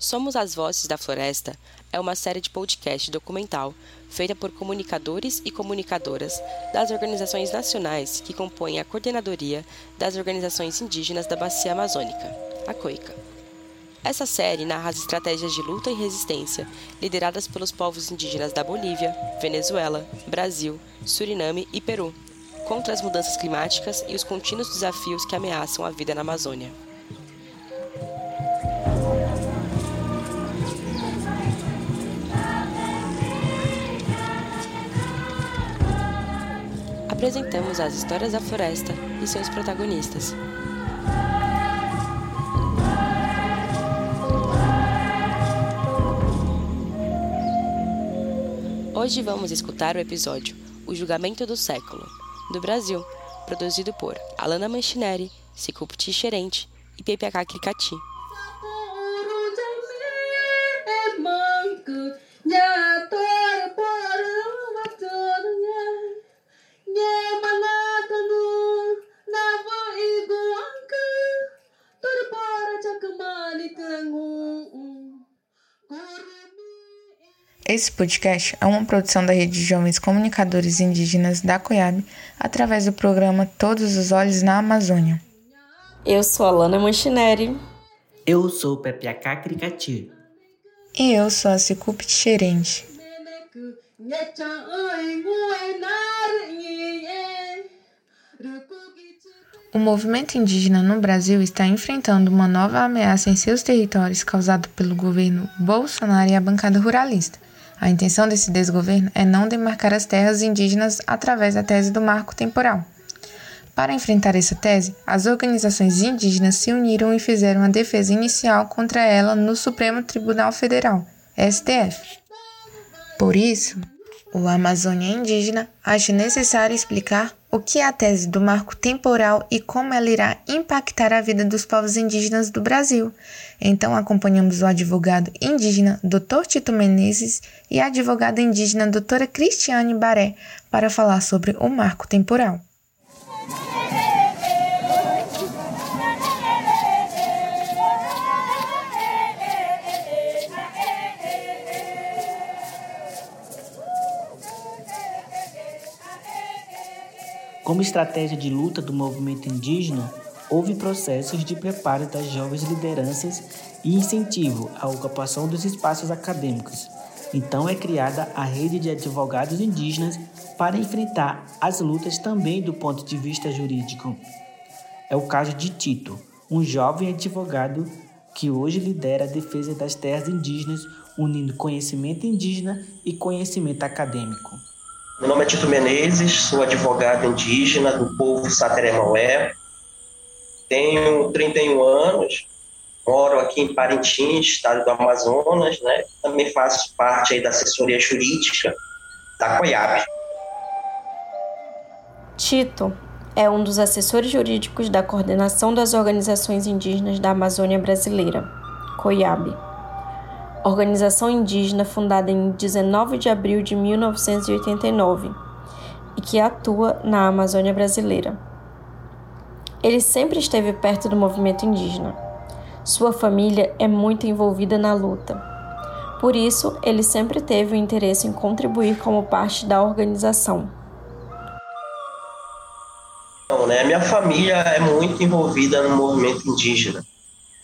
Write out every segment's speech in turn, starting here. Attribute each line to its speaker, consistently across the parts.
Speaker 1: Somos as Vozes da Floresta é uma série de podcast documental feita por comunicadores e comunicadoras das organizações nacionais que compõem a coordenadoria das organizações indígenas da Bacia Amazônica, a COICA. Essa série narra as estratégias de luta e resistência lideradas pelos povos indígenas da Bolívia, Venezuela, Brasil, Suriname e Peru, contra as mudanças climáticas e os contínuos desafios que ameaçam a vida na Amazônia. Apresentamos as histórias da floresta e seus protagonistas. Hoje vamos escutar o episódio O Julgamento do Século, do Brasil, produzido por Alana Manchineri, Cicup Xerente e PPH Cricati.
Speaker 2: Esse podcast é uma produção da Rede de Jovens Comunicadores Indígenas da COIAB, através do programa Todos os Olhos na Amazônia.
Speaker 3: Eu sou a Lana Manchineri.
Speaker 4: Eu sou o Pepiacá Cricati.
Speaker 2: E eu sou a Cicup Xerente. O movimento indígena no Brasil está enfrentando uma nova ameaça em seus territórios causada pelo governo Bolsonaro e a bancada ruralista. A intenção desse desgoverno é não demarcar as terras indígenas através da tese do marco temporal. Para enfrentar essa tese, as organizações indígenas se uniram e fizeram a defesa inicial contra ela no Supremo Tribunal Federal, STF. Por isso, o Amazônia Indígena acha necessário explicar o que é a tese do marco temporal e como ela irá impactar a vida dos povos indígenas do Brasil. Então acompanhamos o advogado indígena Dr. Tito Menezes e a advogada indígena doutora Cristiane Baré para falar sobre o marco temporal.
Speaker 4: Como estratégia de luta do movimento indígena, houve processos de preparo das jovens lideranças e incentivo à ocupação dos espaços acadêmicos. Então é criada a rede de advogados indígenas para enfrentar as lutas também do ponto de vista jurídico. É o caso de Tito, um jovem advogado que hoje lidera a defesa das terras indígenas, unindo conhecimento indígena e conhecimento acadêmico.
Speaker 5: Meu nome é Tito Menezes, sou advogado indígena do povo Sateremaué. Tenho 31 anos, moro aqui em Parintins, estado do Amazonas, né? Também faço parte aí da assessoria jurídica da COIAB.
Speaker 3: Tito é um dos assessores jurídicos da Coordenação das Organizações Indígenas da Amazônia Brasileira, COIAB organização indígena fundada em 19 de abril de 1989 e que atua na Amazônia brasileira. Ele sempre esteve perto do movimento indígena. Sua família é muito envolvida na luta. Por isso, ele sempre teve o interesse em contribuir como parte da organização.
Speaker 5: Não, né? Minha família é muito envolvida no movimento indígena.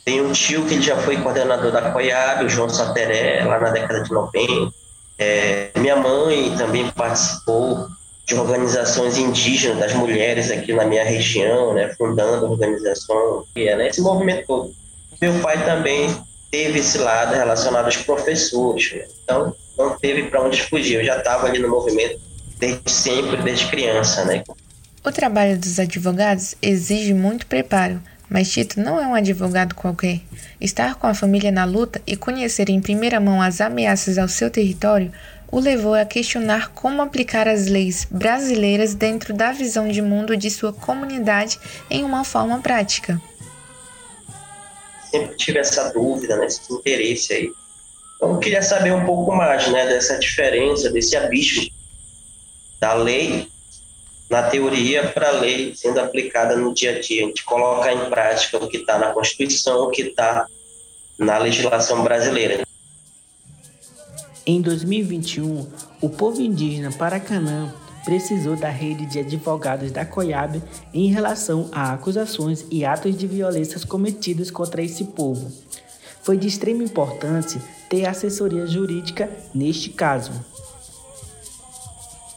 Speaker 5: Tem um tio que ele já foi coordenador da COIAB, o João Sateré, lá na década de 90. É, minha mãe também participou de organizações indígenas das mulheres aqui na minha região, né, fundando organização, né, esse movimento todo. Meu pai também teve esse lado relacionado aos professores, né, então não teve para onde fugir. Eu já estava ali no movimento desde sempre, desde criança, né.
Speaker 2: O trabalho dos advogados exige muito preparo mas Tito não é um advogado qualquer. Estar com a família na luta e conhecer em primeira mão as ameaças ao seu território o levou a questionar como aplicar as leis brasileiras dentro da visão de mundo de sua comunidade em uma forma prática.
Speaker 5: Sempre tive essa dúvida, né, esse interesse aí. Então, eu queria saber um pouco mais né, dessa diferença, desse abismo da lei na teoria para a lei sendo aplicada no dia a dia. A gente coloca em prática o que está na Constituição, o que está na legislação brasileira.
Speaker 4: Em 2021, o povo indígena Paracanã precisou da rede de advogados da COIAB em relação a acusações e atos de violências cometidos contra esse povo. Foi de extrema importância ter assessoria jurídica neste caso.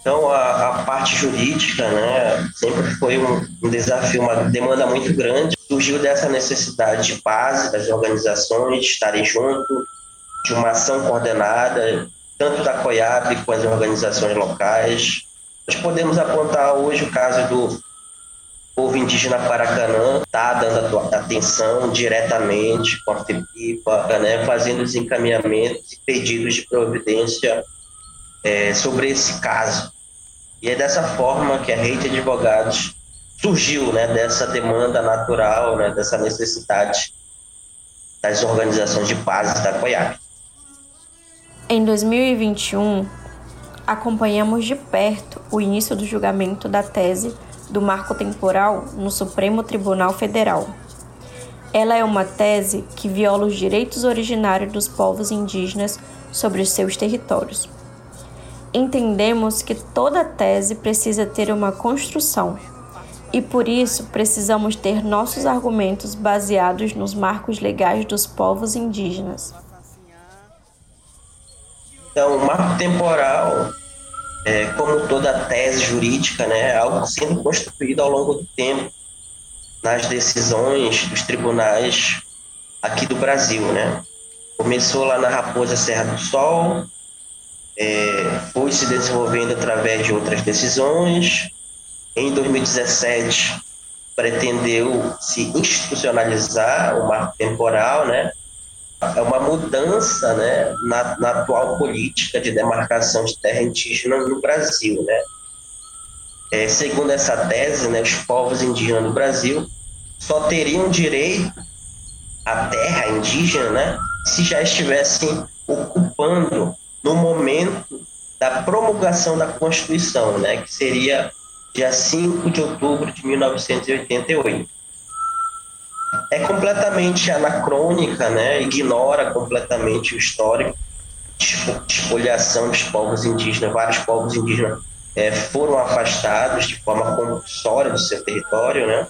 Speaker 5: Então, a, a, parte jurídica né, sempre foi um, um, desafio, uma demanda muito grande. Surgiu dessa necessidade de base das organizações estarem junto, de uma ação coordenada, tanto da COIAB com as organizações locais. Nós podemos apontar hoje o caso do povo indígena Paracanã, está dando atenção diretamente com a FEPIPA, né, fazendo os encaminhamentos e pedidos de providência é, sobre esse caso. E é dessa forma que a rede de advogados surgiu, né, dessa demanda natural, né, dessa necessidade das organizações de base da COIAP.
Speaker 3: Em 2021, acompanhamos de perto o início do julgamento da tese do marco temporal no Supremo Tribunal Federal. Ela é uma tese que viola os direitos originários dos povos indígenas sobre os seus territórios. Entendemos que toda tese precisa ter uma construção e por isso precisamos ter nossos argumentos baseados nos marcos legais dos povos indígenas.
Speaker 5: Então, o marco temporal, é, como toda tese jurídica, né, é algo sendo construído ao longo do tempo nas decisões dos tribunais aqui do Brasil, né? Começou lá na Raposa Serra do Sol, é, foi se desenvolvendo através de outras decisões. Em 2017, pretendeu se institucionalizar o marco temporal, né? é uma mudança né, na, na, atual política de demarcação de terra indígena no Brasil. Né? É, segundo essa tese, né, os povos indígenas do Brasil só teriam direito à terra indígena né, se já estivessem ocupando no momento da promulgação da Constituição, né, que seria dia 5 de outubro de 1988 é completamente anacrônica, né? ignora completamente o histórico de espoliação dos povos indígenas. Vários povos indígenas é, foram afastados de forma compulsória do seu território. Né?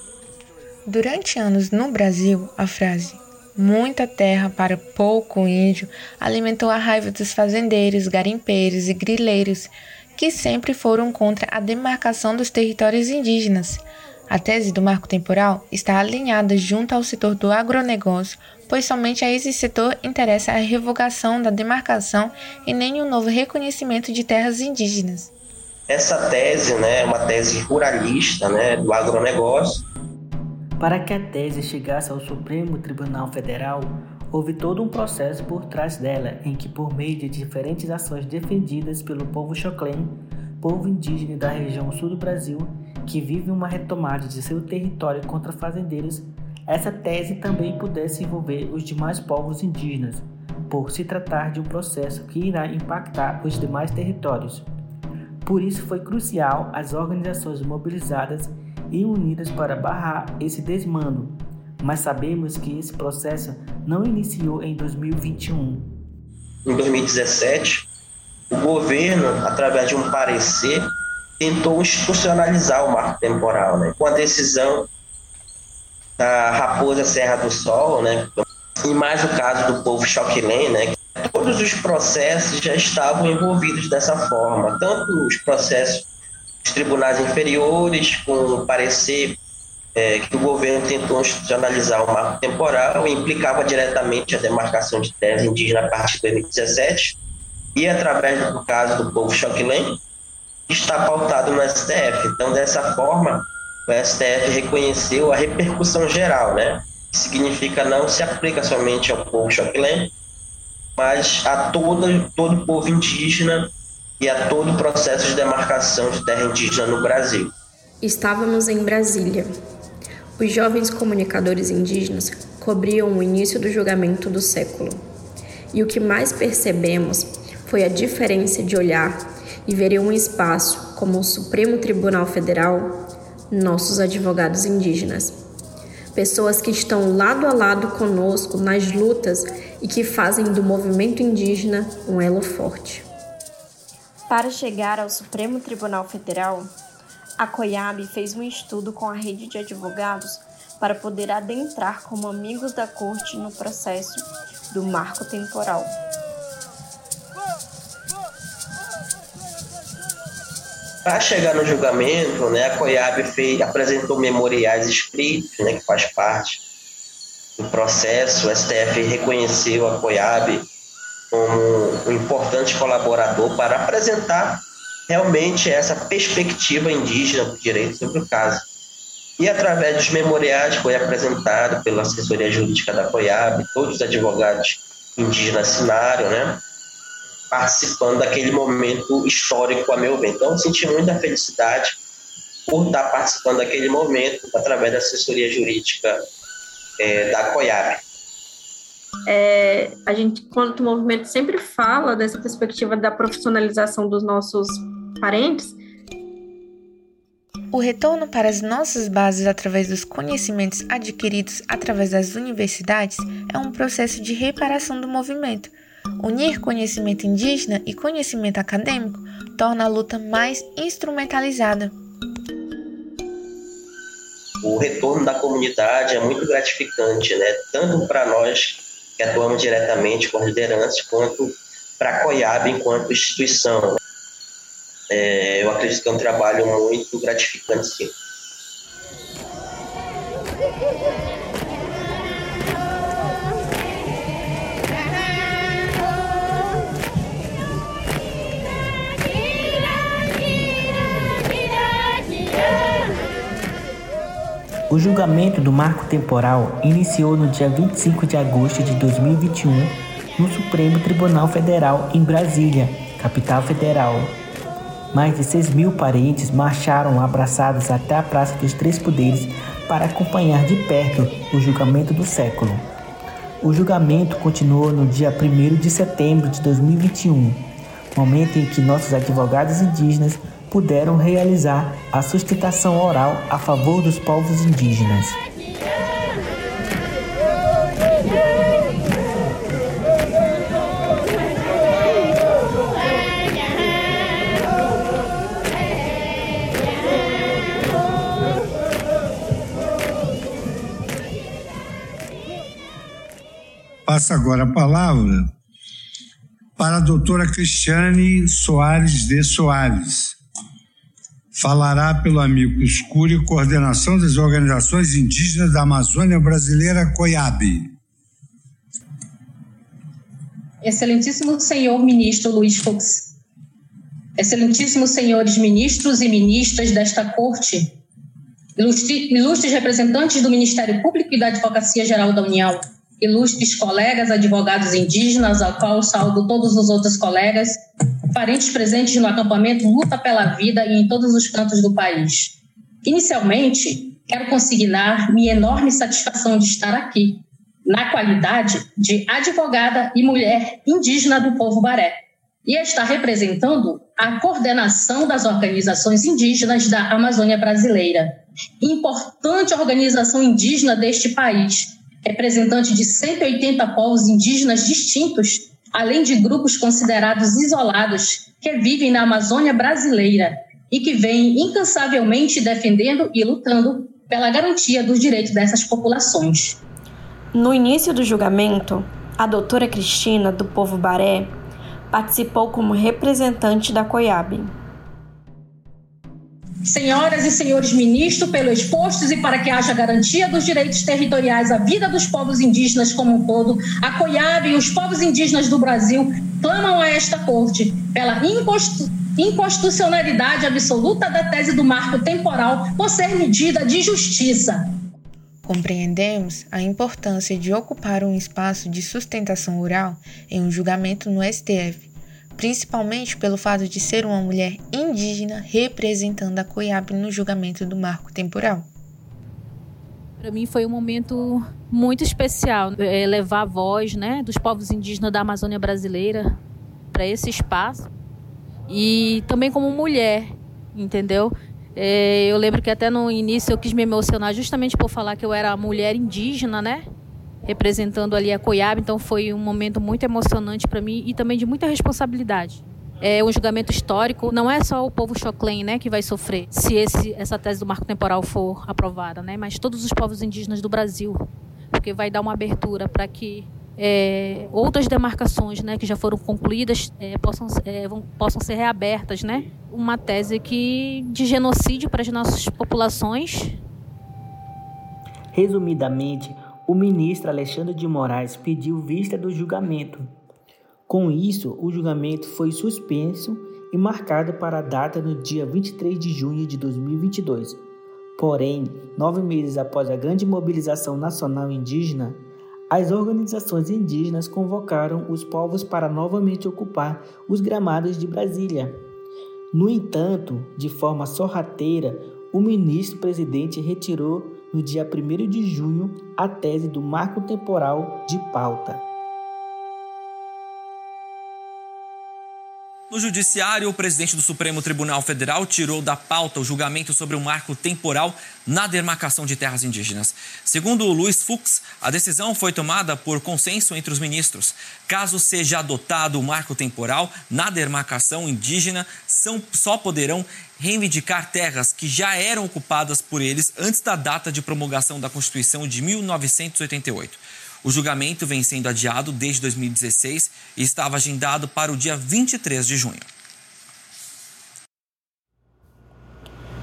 Speaker 2: Durante anos no Brasil, a frase muita terra para pouco índio alimentou a raiva dos fazendeiros, garimpeiros e grileiros, que sempre foram contra a demarcação dos territórios indígenas. A tese do marco temporal está alinhada junto ao setor do agronegócio, pois somente a esse setor interessa a revogação da demarcação e nem o novo reconhecimento de terras indígenas.
Speaker 5: Essa tese né, é uma tese ruralista né, do agronegócio.
Speaker 4: Para que a tese chegasse ao Supremo Tribunal Federal, houve todo um processo por trás dela, em que, por meio de diferentes ações defendidas pelo povo Choclen, povo indígena da região sul do Brasil, que vive uma retomada de seu território contra fazendeiros, essa tese também pudesse envolver os demais povos indígenas, por se tratar de um processo que irá impactar os demais territórios. Por isso foi crucial as organizações mobilizadas e unidas para barrar esse desmando, mas sabemos que esse processo não iniciou em 2021.
Speaker 5: Em 2017, o governo, através de um parecer, tentou institucionalizar o marco temporal, né? Com a decisão da Raposa Serra do Sol, né? E mais o caso do povo Choquilém, né? Todos os processos já estavam envolvidos dessa forma, tanto os processos dos tribunais inferiores, com o parecer é, que o governo tentou institucionalizar o marco temporal, implicava diretamente a demarcação de terras indígenas a partir de 2017, e através do caso do povo Choquilém, está pautado no STF. Então, dessa forma, o STF reconheceu a repercussão geral, né? Que significa não se aplica somente ao povo choquilém, mas a todo, todo o povo indígena e a todo o processo de demarcação de terra indígena no Brasil.
Speaker 3: Estávamos em Brasília. Os jovens comunicadores indígenas cobriam o início do julgamento do século. E o que mais percebemos foi a diferença de olhar e veriam um espaço como o Supremo Tribunal Federal nossos advogados indígenas. pessoas que estão lado a lado conosco nas lutas e que fazem do movimento indígena um elo forte. Para chegar ao Supremo Tribunal Federal, a COIAB fez um estudo com a rede de advogados para poder adentrar como amigos da corte no processo do marco temporal.
Speaker 5: Para chegar no julgamento, né, a COIAB fez, apresentou memoriais escritos, né, que faz parte do processo. O STF reconheceu a COIAB como um importante colaborador para apresentar realmente essa perspectiva indígena do direito sobre o caso. E através dos memoriais foi apresentado pela assessoria jurídica da COIAB, todos os advogados indígenas assinaram, né? participando daquele momento histórico, a meu ver. Então, senti muita felicidade por estar participando daquele momento através da assessoria jurídica é, da COIAB.
Speaker 3: É, a gente, quanto movimento, sempre fala dessa perspectiva da profissionalização dos nossos parentes.
Speaker 2: O retorno para as nossas bases através dos conhecimentos adquiridos através das universidades é um processo de reparação do movimento, Unir conhecimento indígena e conhecimento acadêmico torna a luta mais instrumentalizada.
Speaker 5: O retorno da comunidade é muito gratificante, né? tanto para nós que atuamos diretamente com lideranças, quanto para a COIAB enquanto instituição. É, eu acredito que é um trabalho muito gratificante, sim.
Speaker 4: O julgamento do marco temporal iniciou no dia 25 de agosto de 2021 no Supremo Tribunal Federal em Brasília, capital federal. Mais de 6 mil parentes marcharam abraçados até a Praça dos Três Poderes para acompanhar de perto o julgamento do século. O julgamento continuou no dia 1 de setembro de 2021, momento em que nossos advogados indígenas puderam realizar a sustentação oral a favor dos povos indígenas.
Speaker 6: Passa agora a palavra para a doutora Cristiane Soares de Soares, falará pelo amigo Escuro Coordenação das Organizações Indígenas da Amazônia Brasileira, COIAB.
Speaker 7: Excelentíssimo senhor ministro Luiz Fux, excelentíssimos senhores ministros e ministras desta corte, ilustres representantes do Ministério Público e da Advocacia Geral da União, ilustres colegas advogados indígenas, ao qual saldo todos os outros colegas, parentes presentes no acampamento Luta pela Vida e em todos os cantos do país. Inicialmente, quero consignar minha enorme satisfação de estar aqui, na qualidade de advogada e mulher indígena do povo Baré, e estar representando a coordenação das organizações indígenas da Amazônia Brasileira, importante organização indígena deste país, representante de 180 povos indígenas distintos além de grupos considerados isolados que vivem na Amazônia brasileira e que vêm incansavelmente defendendo e lutando pela garantia dos direitos dessas populações.
Speaker 3: No início do julgamento, a doutora Cristina, do povo Baré, participou como representante da COIAB.
Speaker 7: Senhoras e senhores ministros, pelo expostos e para que haja garantia dos direitos territoriais à vida dos povos indígenas como um todo, a COIAB e os povos indígenas do Brasil clamam a esta corte pela inconstitucionalidade absoluta da tese do marco temporal por ser medida de justiça.
Speaker 2: Compreendemos a importância de ocupar um espaço de sustentação oral em um julgamento no STF principalmente pelo fato de ser uma mulher indígena representando a Coiab no julgamento do marco temporal.
Speaker 8: Para mim foi um momento muito especial é, levar a voz né, dos povos indígenas da Amazônia brasileira para esse espaço e também como mulher, entendeu? É, eu lembro que até no início eu quis me emocionar justamente por falar que eu era mulher indígena, né? Representando ali a Coiab, então foi um momento muito emocionante para mim e também de muita responsabilidade. É um julgamento histórico, não é só o povo Choclen, né, que vai sofrer se esse, essa tese do marco temporal for aprovada, né, mas todos os povos indígenas do Brasil, porque vai dar uma abertura para que é, outras demarcações né, que já foram concluídas é, possam, é, vão, possam ser reabertas. Né? Uma tese que, de genocídio para as nossas populações.
Speaker 4: Resumidamente, o ministro Alexandre de Moraes pediu vista do julgamento. Com isso, o julgamento foi suspenso e marcado para a data no dia 23 de junho de 2022. Porém, nove meses após a grande mobilização nacional indígena, as organizações indígenas convocaram os povos para novamente ocupar os gramados de Brasília. No entanto, de forma sorrateira, o ministro-presidente retirou no dia 1 de junho a tese do marco temporal de pauta.
Speaker 9: No Judiciário, o presidente do Supremo Tribunal Federal tirou da pauta o julgamento sobre o marco temporal na demarcação de terras indígenas. Segundo Luiz Fux, a decisão foi tomada por consenso entre os ministros. Caso seja adotado o marco temporal na demarcação indígena, são, só poderão reivindicar terras que já eram ocupadas por eles antes da data de promulgação da Constituição de 1988. O julgamento vem sendo adiado desde 2016 e estava agendado para o dia 23 de junho.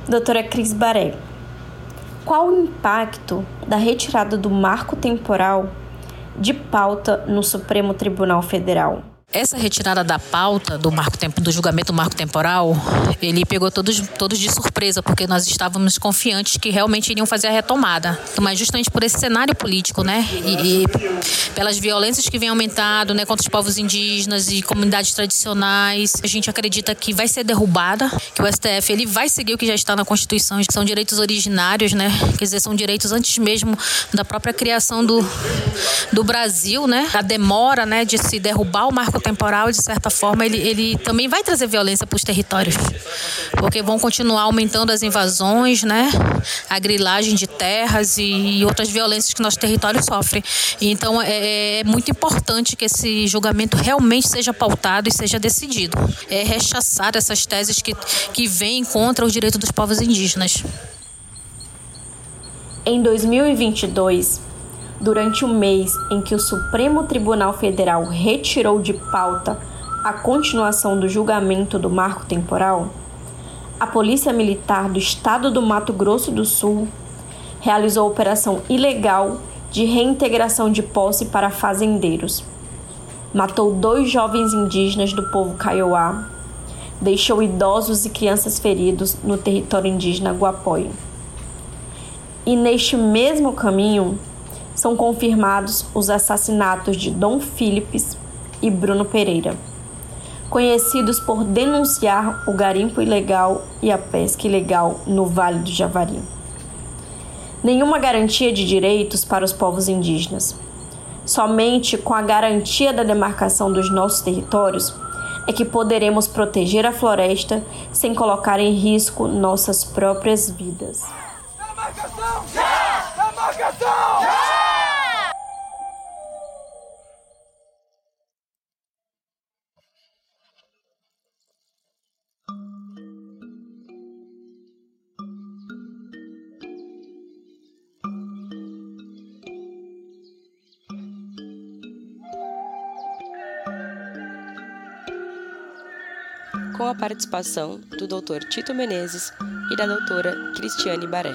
Speaker 3: Doutora Cris Baré, qual o impacto da retirada do marco temporal de pauta no Supremo Tribunal Federal?
Speaker 8: Essa retirada da pauta do marco tempo do julgamento do marco temporal, ele pegou todos, todos de surpresa, porque nós estávamos confiantes que realmente iriam fazer a retomada. Mas justamente por esse cenário político, né? E, e pelas violências que vem aumentado, né, contra os povos indígenas e comunidades tradicionais, a gente acredita que vai ser derrubada, que o STF ele vai seguir o que já está na Constituição, que são direitos originários, né? Quer dizer, são direitos antes mesmo da própria criação do, do Brasil, né? A demora, né, de se derrubar o marco temporal, de certa forma, ele, ele também vai trazer violência para os territórios, porque vão continuar aumentando as invasões, né? A grilagem de terras e outras violências que nosso território sofre. Então, é, é muito importante que esse julgamento realmente seja pautado e seja decidido. É rechaçar essas teses que, que vêm contra os direitos dos povos indígenas.
Speaker 3: Em 2022, durante o mês em que o Supremo Tribunal Federal retirou de pauta a continuação do julgamento do marco temporal, a Polícia Militar do Estado do Mato Grosso do Sul realizou operação ilegal de reintegração de posse para fazendeiros. Matou dois jovens indígenas do povo Kaiowá, deixou idosos e crianças feridos no território indígena Guapóio. E neste mesmo caminho, são confirmados os assassinatos de Dom Philips e Bruno Pereira, conhecidos por denunciar o garimpo ilegal e a pesca ilegal no Vale do Javari. Nenhuma garantia de direitos para os povos indígenas. Somente com a garantia da demarcação dos nossos territórios é que poderemos proteger a floresta sem colocar em risco nossas próprias vidas.
Speaker 1: Com a participação do Dr. Tito Menezes e da doutora Cristiane Baré.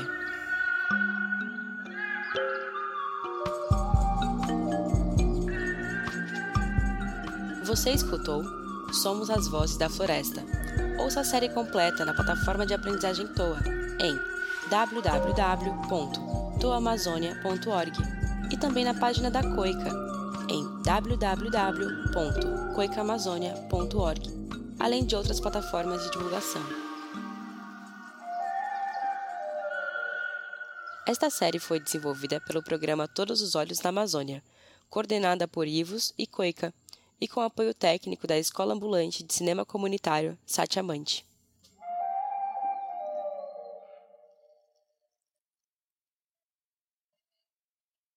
Speaker 1: Você escutou Somos as Vozes da Floresta. Ouça a série completa na plataforma de aprendizagem TOA em www.toamazonia.org e também na página da Coica em www.coicamazonia.org além de outras plataformas de divulgação. Esta série foi desenvolvida pelo programa Todos os Olhos na Amazônia, coordenada por Ivos e Coica, e com apoio técnico da Escola Ambulante de Cinema Comunitário Satiamante.